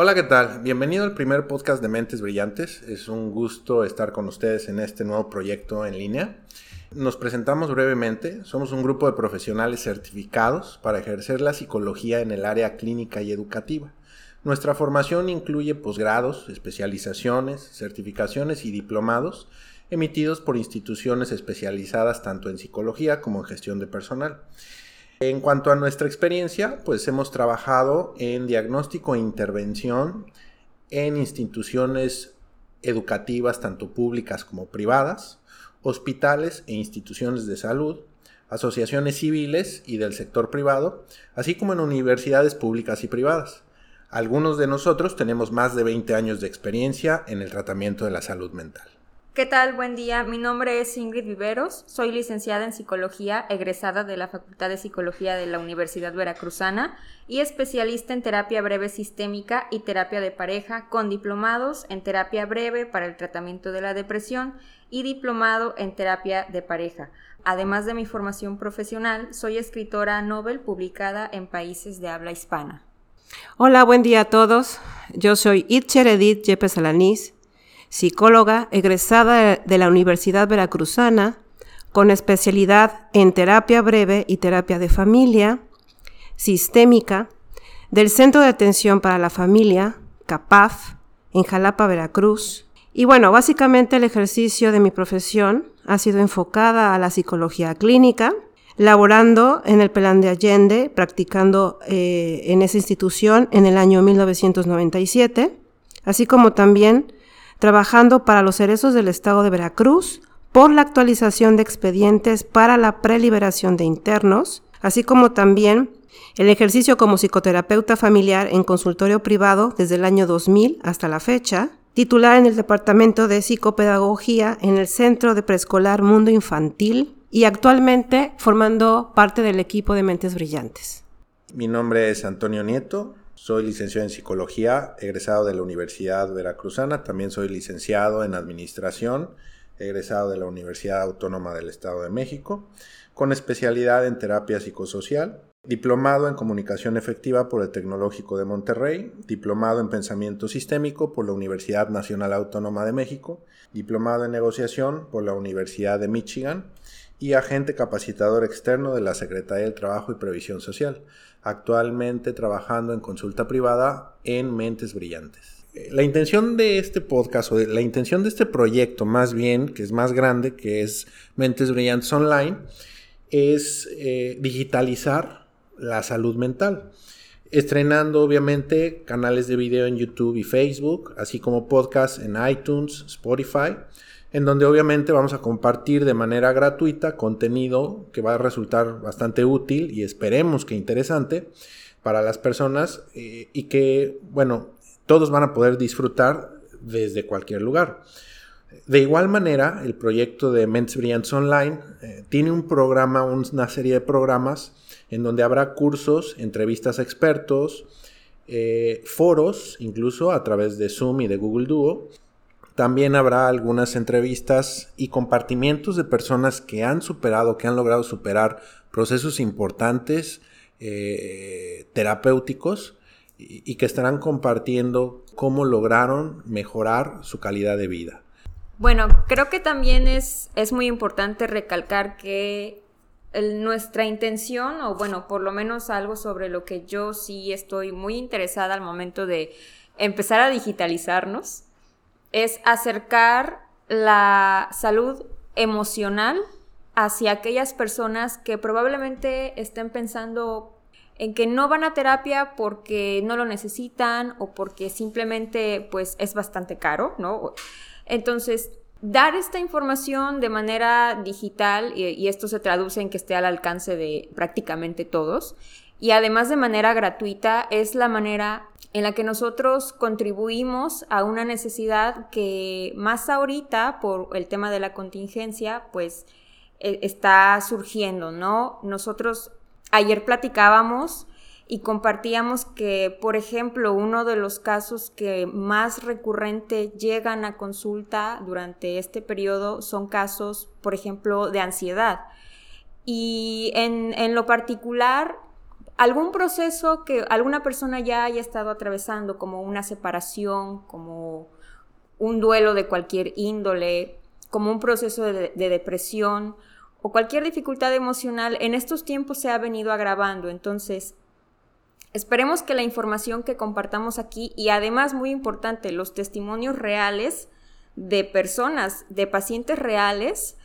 Hola, ¿qué tal? Bienvenido al primer podcast de Mentes Brillantes. Es un gusto estar con ustedes en este nuevo proyecto en línea. Nos presentamos brevemente. Somos un grupo de profesionales certificados para ejercer la psicología en el área clínica y educativa. Nuestra formación incluye posgrados, especializaciones, certificaciones y diplomados emitidos por instituciones especializadas tanto en psicología como en gestión de personal. En cuanto a nuestra experiencia, pues hemos trabajado en diagnóstico e intervención en instituciones educativas tanto públicas como privadas, hospitales e instituciones de salud, asociaciones civiles y del sector privado, así como en universidades públicas y privadas. Algunos de nosotros tenemos más de 20 años de experiencia en el tratamiento de la salud mental. ¿Qué tal? Buen día. Mi nombre es Ingrid Viveros. Soy licenciada en psicología, egresada de la Facultad de Psicología de la Universidad Veracruzana y especialista en terapia breve sistémica y terapia de pareja con diplomados en terapia breve para el tratamiento de la depresión y diplomado en terapia de pareja. Además de mi formación profesional, soy escritora Nobel publicada en países de habla hispana. Hola, buen día a todos. Yo soy Itcher Edith Yepes Alanís psicóloga egresada de la Universidad Veracruzana, con especialidad en terapia breve y terapia de familia, sistémica, del Centro de Atención para la Familia, CAPAF, en Jalapa, Veracruz. Y bueno, básicamente el ejercicio de mi profesión ha sido enfocada a la psicología clínica, laborando en el Plan de Allende, practicando eh, en esa institución en el año 1997, así como también trabajando para los cerezos del Estado de Veracruz por la actualización de expedientes para la preliberación de internos, así como también el ejercicio como psicoterapeuta familiar en consultorio privado desde el año 2000 hasta la fecha, titular en el Departamento de Psicopedagogía en el Centro de Preescolar Mundo Infantil y actualmente formando parte del equipo de Mentes Brillantes. Mi nombre es Antonio Nieto, soy licenciado en psicología, egresado de la Universidad Veracruzana. También soy licenciado en administración, egresado de la Universidad Autónoma del Estado de México, con especialidad en terapia psicosocial. Diplomado en comunicación efectiva por el Tecnológico de Monterrey, diplomado en pensamiento sistémico por la Universidad Nacional Autónoma de México, diplomado en negociación por la Universidad de Michigan y agente capacitador externo de la Secretaría del Trabajo y Previsión Social, actualmente trabajando en consulta privada en Mentes Brillantes. Eh, la intención de este podcast, o la intención de este proyecto más bien, que es más grande, que es Mentes Brillantes Online, es eh, digitalizar la salud mental estrenando obviamente canales de video en YouTube y Facebook, así como podcasts en iTunes, Spotify, en donde obviamente vamos a compartir de manera gratuita contenido que va a resultar bastante útil y esperemos que interesante para las personas eh, y que, bueno, todos van a poder disfrutar desde cualquier lugar. De igual manera, el proyecto de Mentes Brillantes Online eh, tiene un programa, una serie de programas en donde habrá cursos, entrevistas a expertos, eh, foros, incluso a través de Zoom y de Google Duo, también habrá algunas entrevistas y compartimientos de personas que han superado, que han logrado superar procesos importantes eh, terapéuticos y, que estarán compartiendo cómo lograron mejorar su calidad de vida. Bueno, creo que también es, es muy importante recalcar que nuestra intención, o bueno, por lo menos algo sobre lo que yo sí estoy muy interesada al momento de empezar a digitalizarnos, es acercar la salud emocional hacia aquellas personas que probablemente estén pensando en que no van a terapia porque no lo necesitan o porque simplemente pues es bastante caro, ¿no? Entonces, dar esta información de manera digital, y, esto se traduce en que esté al alcance de prácticamente todos, y además de manera gratuita, es la manera en la que nosotros contribuimos a una necesidad que más ahorita, por el tema de la contingencia, pues e, está surgiendo, ¿no? Nosotros ayer platicábamos y compartíamos que, por ejemplo, uno de los casos que más recurrente llegan a consulta durante este periodo son casos, por ejemplo, de ansiedad. Y en, en lo particular, algún proceso que alguna persona ya haya estado atravesando, como una separación, como un duelo de cualquier índole, como un proceso de, depresión o cualquier dificultad emocional, en estos tiempos se ha venido agravando. Entonces, esperemos que la información que compartamos aquí y además, muy importante, los testimonios reales de personas, de pacientes reales,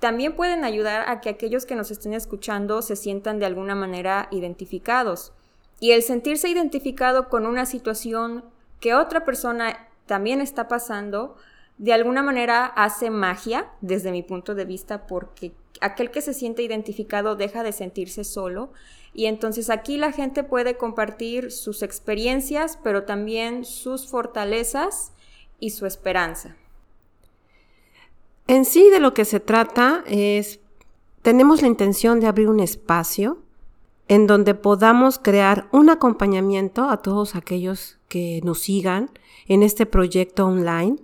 también pueden ayudar a que aquellos que nos estén escuchando se sientan de alguna manera identificados. Y el sentirse identificado con una situación que otra persona también está pasando, de alguna manera hace magia desde mi punto de vista porque aquel que se siente identificado deja de sentirse solo y entonces aquí la gente puede compartir sus experiencias, pero también sus fortalezas y su esperanza. En sí de lo que se trata es, tenemos la intención de abrir un espacio en donde podamos crear un acompañamiento a todos aquellos que nos sigan en este proyecto online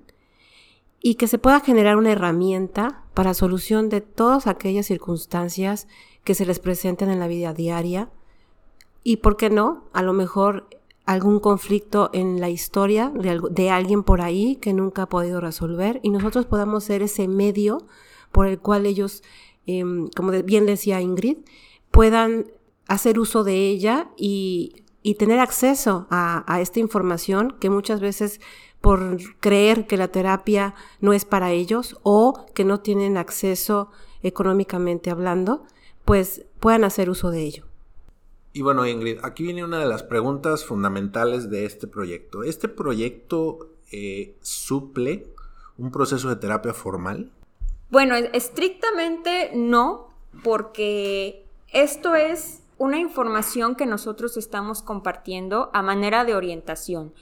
y que se pueda generar una herramienta para solución de todas aquellas circunstancias que se les presenten en la vida diaria y, ¿por qué no? A lo mejor algún conflicto en la historia de, alguien por ahí que nunca ha podido resolver y nosotros podamos ser ese medio por el cual ellos, em, como bien decía Ingrid, puedan hacer uso de ella y, tener acceso a esta información que muchas veces por creer que la terapia no es para ellos o que no tienen acceso económicamente hablando, pues puedan hacer uso de ello. Y bueno, Ingrid, aquí viene una de las preguntas fundamentales de este proyecto. ¿Este proyecto eh, suple un proceso de terapia formal? Bueno, estrictamente no, porque esto es una información que nosotros estamos compartiendo a manera de orientación.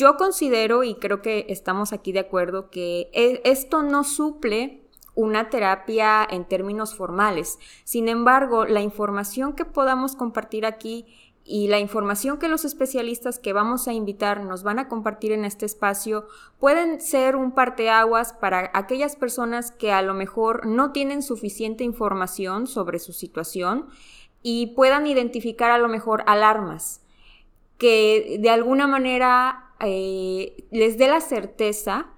Yo considero, y creo que estamos aquí de acuerdo, que e, esto no suple una terapia en términos formales. Sin embargo, la información que podamos compartir aquí y la información que los especialistas que vamos a invitar nos van a compartir en este espacio pueden ser un parteaguas para aquellas personas que a lo mejor no tienen suficiente información sobre su situación y puedan identificar a lo mejor alarmas que de alguna manera eh, les dé la certeza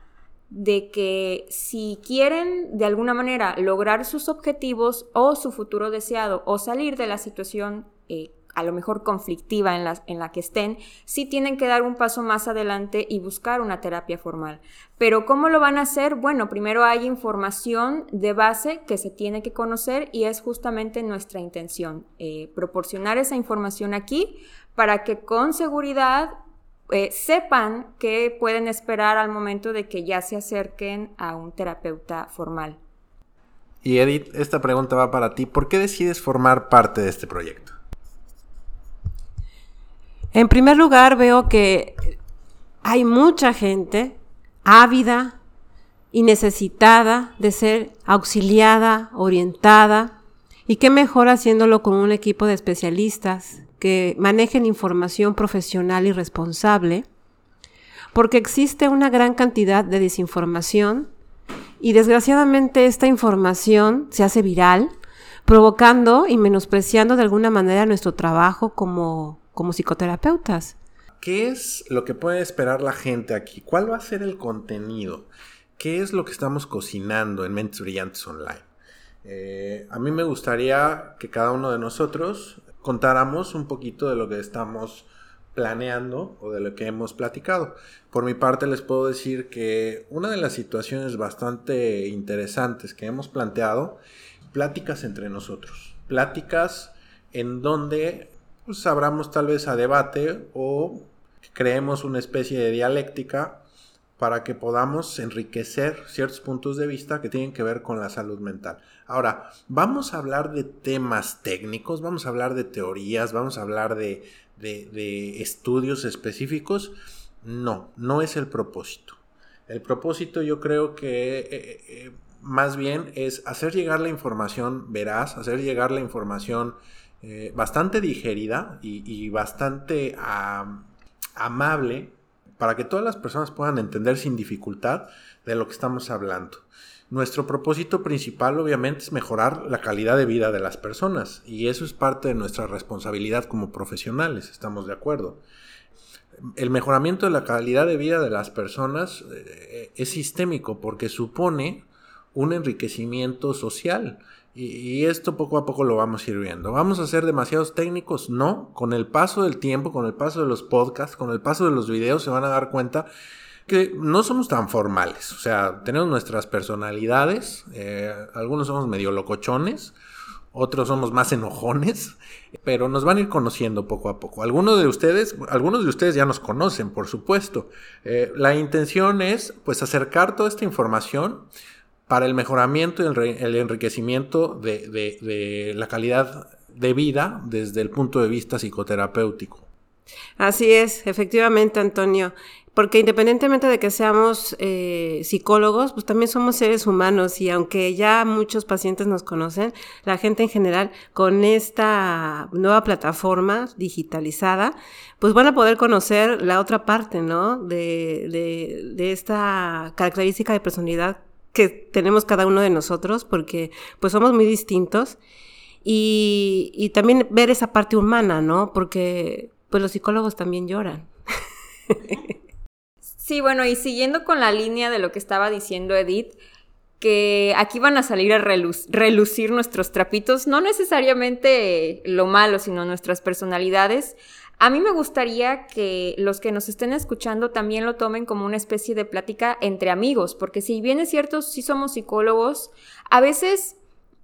de que si quieren de alguna manera lograr sus objetivos o su futuro deseado o salir de la situación eh, a lo mejor conflictiva en la, en la que estén, sí tienen que dar un paso más adelante y buscar una terapia formal. Pero ¿cómo lo van a hacer? Bueno, primero hay información de base que se tiene que conocer y es justamente nuestra intención, eh, proporcionar esa información aquí para que con seguridad eh, sepan qué pueden esperar al momento de que ya se acerquen a un terapeuta formal. Y Edith, esta pregunta va para ti. ¿Por qué decides formar parte de este proyecto? En primer lugar, veo que hay mucha gente ávida y necesitada de ser auxiliada, orientada, y qué mejor haciéndolo con un equipo de especialistas que manejen información profesional y responsable, porque existe una gran cantidad de desinformación y desgraciadamente esta información se hace viral, provocando y menospreciando de alguna manera nuestro trabajo como, como psicoterapeutas. ¿Qué es lo que puede esperar la gente aquí? ¿Cuál va a ser el contenido? ¿Qué es lo que estamos cocinando en Mentes Brillantes Online? Eh, a mí me gustaría que cada uno de nosotros contáramos un poquito de lo que estamos planeando o de lo que hemos platicado. Por mi parte les puedo decir que una de las situaciones bastante interesantes que hemos planteado, pláticas entre nosotros, pláticas en donde pues, tal vez a debate o creemos una especie de dialéctica para que podamos enriquecer ciertos puntos de vista que tienen que ver con la salud mental. Ahora, vamos a hablar de temas técnicos, vamos a hablar de teorías, vamos a hablar de, estudios específicos. No, no es el propósito. El propósito yo creo que eh, eh, más bien es hacer llegar la información veraz, hacer llegar la información eh, bastante digerida y, bastante amable para que todas las personas puedan entender sin dificultad de lo que estamos hablando. Nuestro propósito principal obviamente es mejorar la calidad de vida de las personas y eso es parte de nuestra responsabilidad como profesionales, estamos de acuerdo. El mejoramiento de la calidad de vida de las personas eh, es sistémico porque supone un enriquecimiento social. Y, esto poco a poco lo vamos a ir viendo. ¿Vamos a ser demasiados técnicos? No. Con el paso del tiempo, con el paso de los podcasts, con el paso de los videos, se van a dar cuenta que no somos tan formales. O sea, tenemos nuestras personalidades. Eh, algunos somos medio locochones. Otros somos más enojones, pero nos van a ir conociendo poco a poco. Algunos de ustedes, algunos de ustedes ya nos conocen, por supuesto. Eh, la intención es, pues, acercar toda esta información para el mejoramiento y el, enriquecimiento de, la calidad de vida desde el punto de vista psicoterapéutico. Así es, efectivamente, Antonio. Porque independientemente de que seamos eh, psicólogos, pues también somos seres humanos y aunque ya muchos pacientes nos conocen, la gente en general con esta nueva plataforma digitalizada, pues van a poder conocer la otra parte, ¿no? De, de, de esta característica de personalidad que tenemos cada uno de nosotros, porque pues somos muy distintos. Y, también ver esa parte humana, ¿no? Porque pues los psicólogos también lloran. Sí, bueno, y siguiendo con la línea de lo que estaba diciendo Edith, que aquí van a salir a relucir nuestros trapitos, no necesariamente lo malo, sino nuestras personalidades. A mí me gustaría que los que nos estén escuchando también lo tomen como una especie de plática entre amigos, porque si bien es cierto, sí somos psicólogos, a veces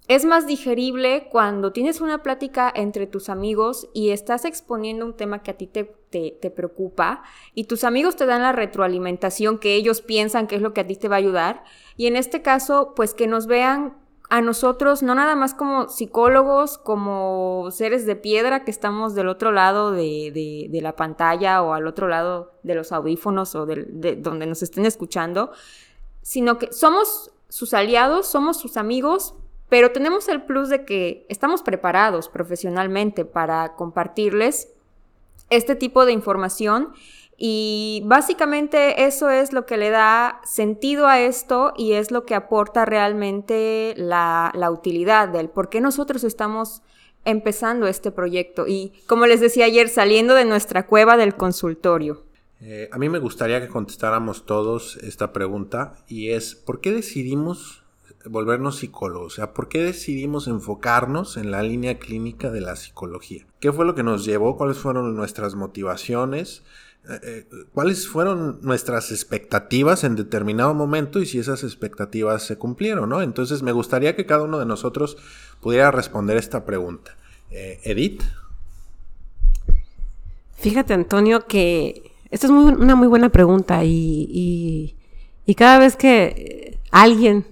es más digerible cuando tienes una plática entre tus amigos y estás exponiendo un tema que a ti te, te, preocupa y tus amigos te dan la retroalimentación que ellos piensan que es lo que a ti te va a ayudar. Y en este caso, pues que nos vean a nosotros, no nada más como psicólogos, como seres de piedra que estamos del otro lado de, la pantalla o al otro lado de los audífonos o de, donde nos estén escuchando, sino que somos sus aliados, somos sus amigos, pero tenemos el plus de que estamos preparados profesionalmente para compartirles este tipo de información y básicamente eso es lo que le da sentido a esto y es lo que aporta realmente la, utilidad del por qué nosotros estamos empezando este proyecto y como les decía ayer, saliendo de nuestra cueva del consultorio. Eh, a mí me gustaría que contestáramos todos esta pregunta y es, ¿por qué decidimos volvernos psicólogos? O sea, ¿por qué decidimos enfocarnos en la línea clínica de la psicología? ¿Qué fue lo que nos llevó? ¿Cuáles fueron nuestras motivaciones? Eh, eh, cuáles fueron nuestras expectativas en determinado momento y si esas expectativas se cumplieron, ¿no? Entonces me gustaría que cada uno de nosotros pudiera responder esta pregunta. Eh, Edith. Fíjate, Antonio, que esta es una muy buena pregunta y, cada vez que alguien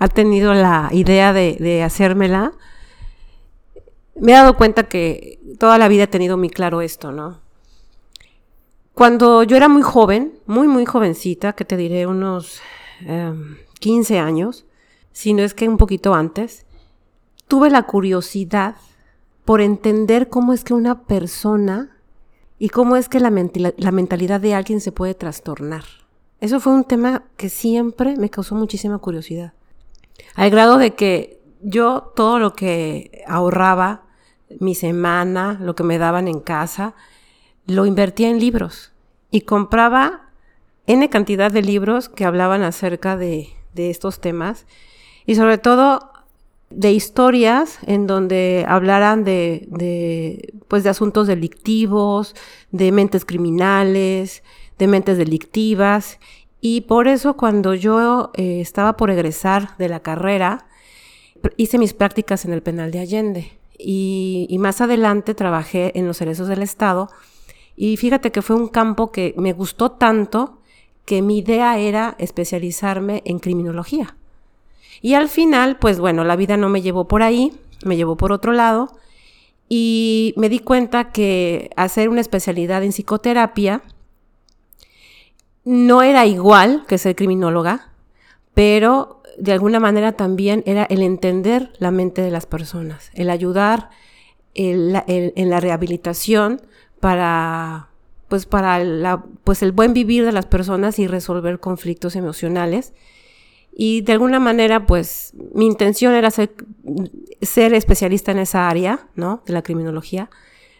ha tenido la idea de, de hacérmela, me he dado cuenta que toda la vida he tenido muy claro esto, ¿no? Cuando yo era muy joven, muy, muy jovencita, que te diré unos 15 em, años, si no es que un poquito antes, tuve la curiosidad por entender cómo es que una persona y cómo es que la, la mentalidad de alguien se puede trastornar. Eso fue un tema que siempre me causó muchísima curiosidad. Al grado de que yo todo lo que ahorraba, mi semana, lo que me daban en casa, lo invertía en libros y compraba N cantidad de libros que hablaban acerca de, estos temas y sobre todo de historias en donde hablaran de, pues de asuntos delictivos, de mentes criminales, de mentes delictivas. Y por eso cuando yo eh, estaba por egresar de la carrera, hice mis prácticas en el penal de Allende. Y, y más adelante trabajé en los cerezos del Estado y fíjate que fue un campo que me gustó tanto que mi idea era especializarme en criminología. Y al final, pues bueno, la vida no me llevó por ahí, me llevó por otro lado y me di cuenta que hacer una especialidad en psicoterapia no era igual que ser criminóloga, pero de alguna manera también era el entender la mente de las personas, el ayudar en la rehabilitación para, pues para pues el buen vivir de las personas y resolver conflictos emocionales. Y de alguna manera, pues mi intención era ser, ser especialista en esa área, ¿no? De la criminología.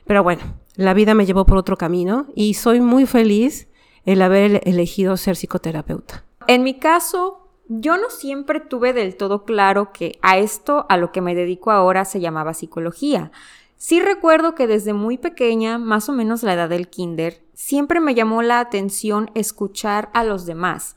Pero bueno, la vida me llevó por otro camino y soy muy feliz el haber elegido ser psicoterapeuta. En mi caso, yo no siempre tuve del todo claro que a esto, a lo que me dedico ahora, se llamaba psicología. Sí recuerdo que desde muy pequeña, más o menos la edad del kinder, siempre me llamó la atención escuchar a los demás.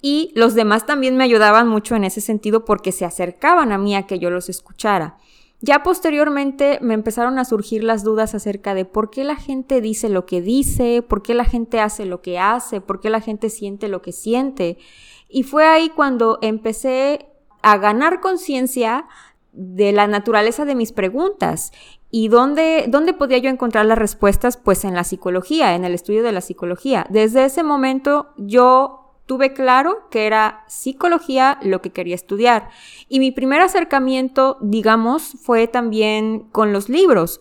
Y los demás también me ayudaban mucho en ese sentido porque se acercaban a mí a que yo los escuchara. Ya posteriormente me empezaron a surgir las dudas acerca de por qué la gente dice lo que dice, por qué la gente hace lo que hace, por qué la gente siente lo que siente. Y fue ahí cuando empecé a ganar conciencia de la naturaleza de mis preguntas y dónde, dónde podía yo encontrar las respuestas, pues en la psicología, en el estudio de la psicología. Desde ese momento yo tuve claro que era psicología lo que quería estudiar. Y mi primer acercamiento, digamos, fue también con los libros.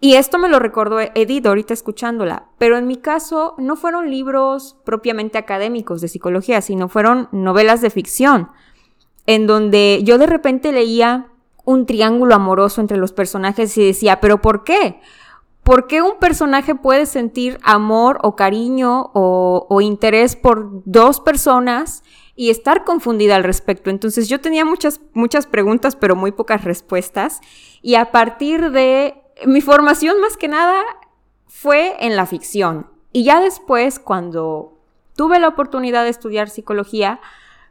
Y esto me lo recordó Edith ahorita escuchándola, pero en mi caso no fueron libros propiamente académicos de psicología, sino fueron novelas de ficción, en donde yo de repente leía un triángulo amoroso entre los personajes y decía, pero ¿por qué? ¿Por qué un personaje puede sentir amor o cariño o, interés por dos personas y estar confundida al respecto? Entonces yo tenía muchas, muchas preguntas, pero muy pocas respuestas. Y a partir de mi formación más que nada fue en la ficción. Y ya después, cuando tuve la oportunidad de estudiar psicología,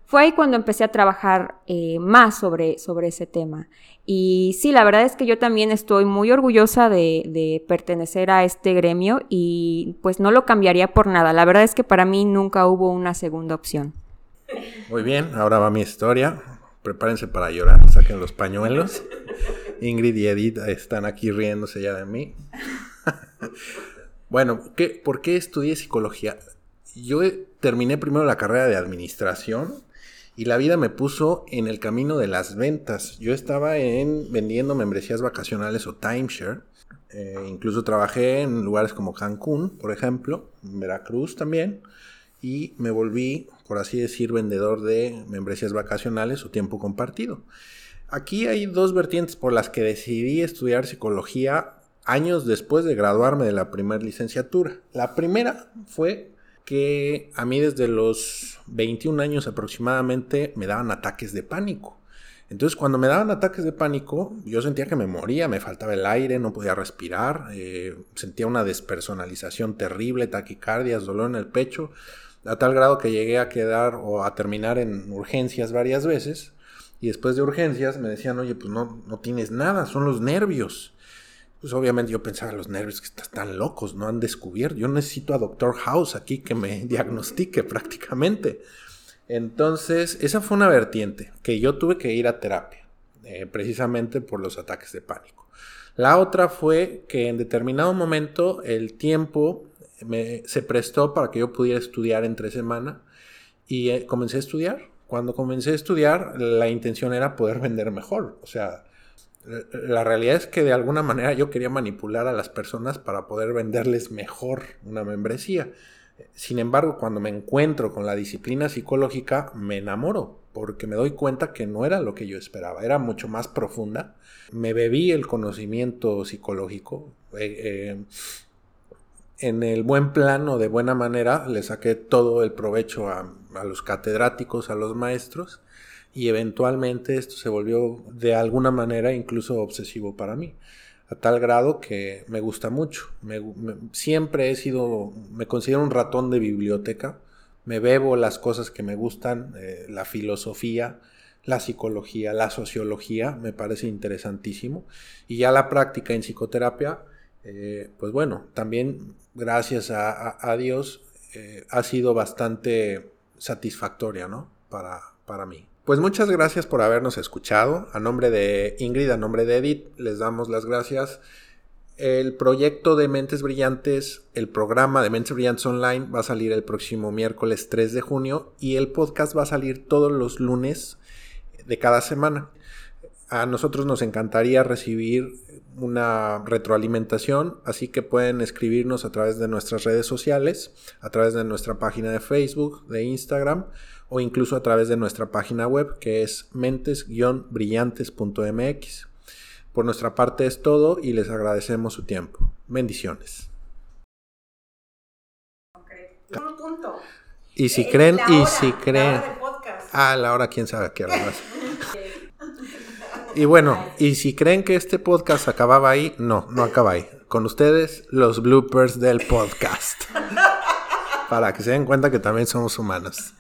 fue ahí cuando empecé a trabajar eh, más sobre, sobre ese tema. Y sí, la verdad es que yo también estoy muy orgullosa de, pertenecer a este gremio y pues no lo cambiaría por nada. La verdad es que para mí nunca hubo una segunda opción. Muy bien, ahora va mi historia. Prepárense para llorar, saquen los pañuelos. Ingrid y Edith están aquí riéndose ya de mí. bueno, ¿qué, ¿por qué estudié psicología? Yo terminé primero la carrera de administración y la vida me puso en el camino de las ventas. Yo estaba en vendiendo membresías vacacionales o timeshare. Eh, incluso trabajé en lugares como Cancún, por ejemplo, Veracruz también. Y me volví, por así decir, vendedor de membresías vacacionales o tiempo compartido. Aquí hay dos vertientes por las que decidí estudiar psicología años después de graduarme de la primera licenciatura. La primera fue que a mí desde los 21 años aproximadamente me daban ataques de pánico. Entonces cuando me daban ataques de pánico, yo sentía que me moría, me faltaba el aire, no podía respirar, eh, sentía una despersonalización terrible, taquicardias, dolor en el pecho, a tal grado que llegué a quedar o a terminar en urgencias varias veces. Y después de urgencias me decían, oye, pues no, no tienes nada, son los nervios pues obviamente yo pensaba, los nervios que están locos, no han descubierto. Yo necesito a Doctor House aquí que me diagnostique prácticamente. Entonces, esa fue una vertiente que yo tuve que ir a terapia, eh, precisamente por los ataques de pánico. La otra fue que en determinado momento el tiempo se prestó para que yo pudiera estudiar entre semana y eh, comencé a estudiar. Cuando comencé a estudiar, la intención era poder vender mejor. O sea, la realidad es que de alguna manera yo quería manipular a las personas para poder venderles mejor una membresía. Sin embargo, cuando me encuentro con la disciplina psicológica, me enamoro, porque me doy cuenta que no era lo que yo esperaba, era mucho más profunda. Me bebí el conocimiento psicológico. Eh, eh, en el buen plano, de buena manera, le saqué todo el provecho a los catedráticos, a los maestros y eventualmente esto se volvió de alguna manera incluso obsesivo para mí, a tal grado que me gusta mucho. siempre he sido, me considero un ratón de biblioteca, me bebo las cosas que me gustan, eh, la filosofía, la psicología, la sociología, me parece interesantísimo. Y ya la práctica en psicoterapia, eh, pues bueno, también gracias a, Dios eh, ha sido bastante satisfactoria, ¿no? Para, para mí. Pues muchas gracias por habernos escuchado. A nombre de Ingrid, a nombre de Edith, les damos las gracias. El proyecto de Mentes Brillantes, el programa de Mentes Brillantes Online va a salir el próximo miércoles 3 de junio y el podcast va a salir todos los lunes de cada semana. A nosotros nos encantaría recibir una retroalimentación, así que pueden escribirnos a través de nuestras redes sociales, a través de nuestra página de Facebook, de Instagram o incluso a través de nuestra página web que es mentes-brillantes.mx. Por nuestra parte es todo y les agradecemos su tiempo. Bendiciones. Y si creen, y si creen. Ah, la hora, quién sabe qué hora más. Y bueno, y si creen que este podcast acababa ahí, no, no acaba ahí. Con ustedes, los bloopers del podcast. Para que se den cuenta que también somos humanos.